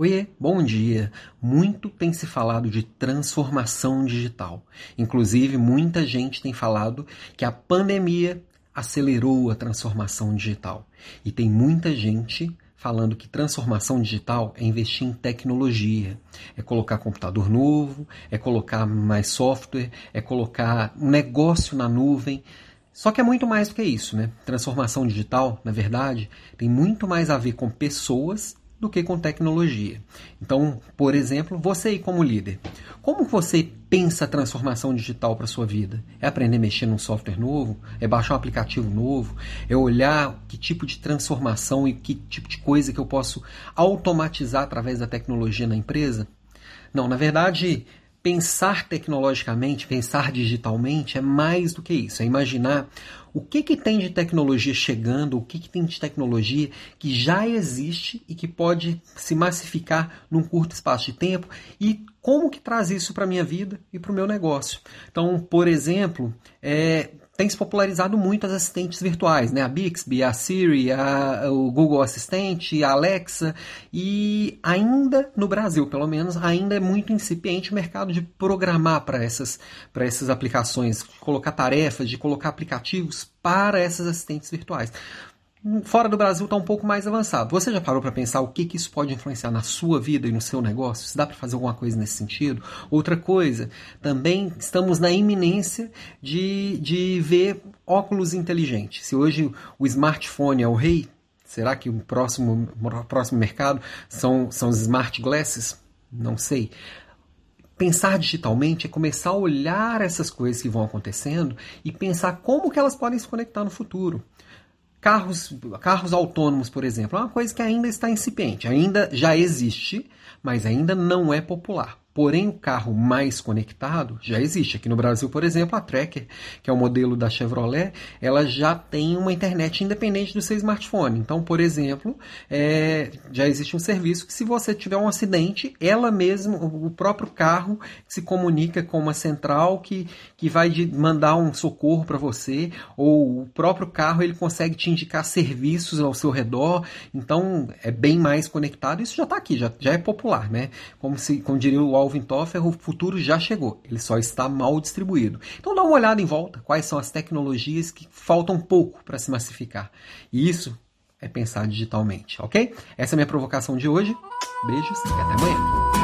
Oiê, bom dia! Muito tem se falado de transformação digital. Inclusive, muita gente tem falado que a pandemia acelerou a transformação digital. E tem muita gente falando que transformação digital é investir em tecnologia, é colocar computador novo, é colocar mais software, é colocar um negócio na nuvem. Só que é muito mais do que isso, né? Transformação digital, na verdade, tem muito mais a ver com pessoas do que com tecnologia. Então, por exemplo, você aí como líder, como você pensa a transformação digital para sua vida? É aprender a mexer num software novo? É baixar um aplicativo novo? É olhar que tipo de transformação e que tipo de coisa que eu posso automatizar através da tecnologia na empresa? Não, na verdade, pensar tecnologicamente, pensar digitalmente é mais do que isso. É imaginar o que, que tem de tecnologia chegando, o que, que tem de tecnologia que já existe e que pode se massificar num curto espaço de tempo e como que traz isso para a minha vida e para o meu negócio. Então, por exemplo, é, tem se popularizado muito as assistentes virtuais, né? A Bixby, a Siri, a, o Google Assistente, a Alexa, e ainda no Brasil, pelo menos, ainda é muito incipiente o mercado de programar para essas, essas aplicações, colocar tarefas, de colocar aplicativos para essas assistentes virtuais. Fora do Brasil está um pouco mais avançado. Você já parou para pensar o que, que isso pode influenciar na sua vida e no seu negócio? Se dá para fazer alguma coisa nesse sentido? Outra coisa, também estamos na iminência de, de ver óculos inteligentes. Se hoje o smartphone é o rei, será que o próximo, o próximo mercado são, são os smart glasses? Não sei pensar digitalmente é começar a olhar essas coisas que vão acontecendo e pensar como que elas podem se conectar no futuro. Carros, carros autônomos, por exemplo, é uma coisa que ainda está incipiente, ainda já existe, mas ainda não é popular. Porém, o carro mais conectado já existe. Aqui no Brasil, por exemplo, a Tracker, que é o modelo da Chevrolet, ela já tem uma internet independente do seu smartphone. Então, por exemplo, é, já existe um serviço que se você tiver um acidente, ela mesma, o próprio carro se comunica com uma central que, que vai mandar um socorro para você, ou o próprio carro ele consegue te indicar serviços ao seu redor. Então, é bem mais conectado. Isso já está aqui, já, já é popular, né? Como, se, como diria o Alvin Toffer, o futuro já chegou, ele só está mal distribuído. Então dá uma olhada em volta, quais são as tecnologias que faltam pouco para se massificar. E isso é pensar digitalmente, ok? Essa é a minha provocação de hoje. Beijos e até amanhã.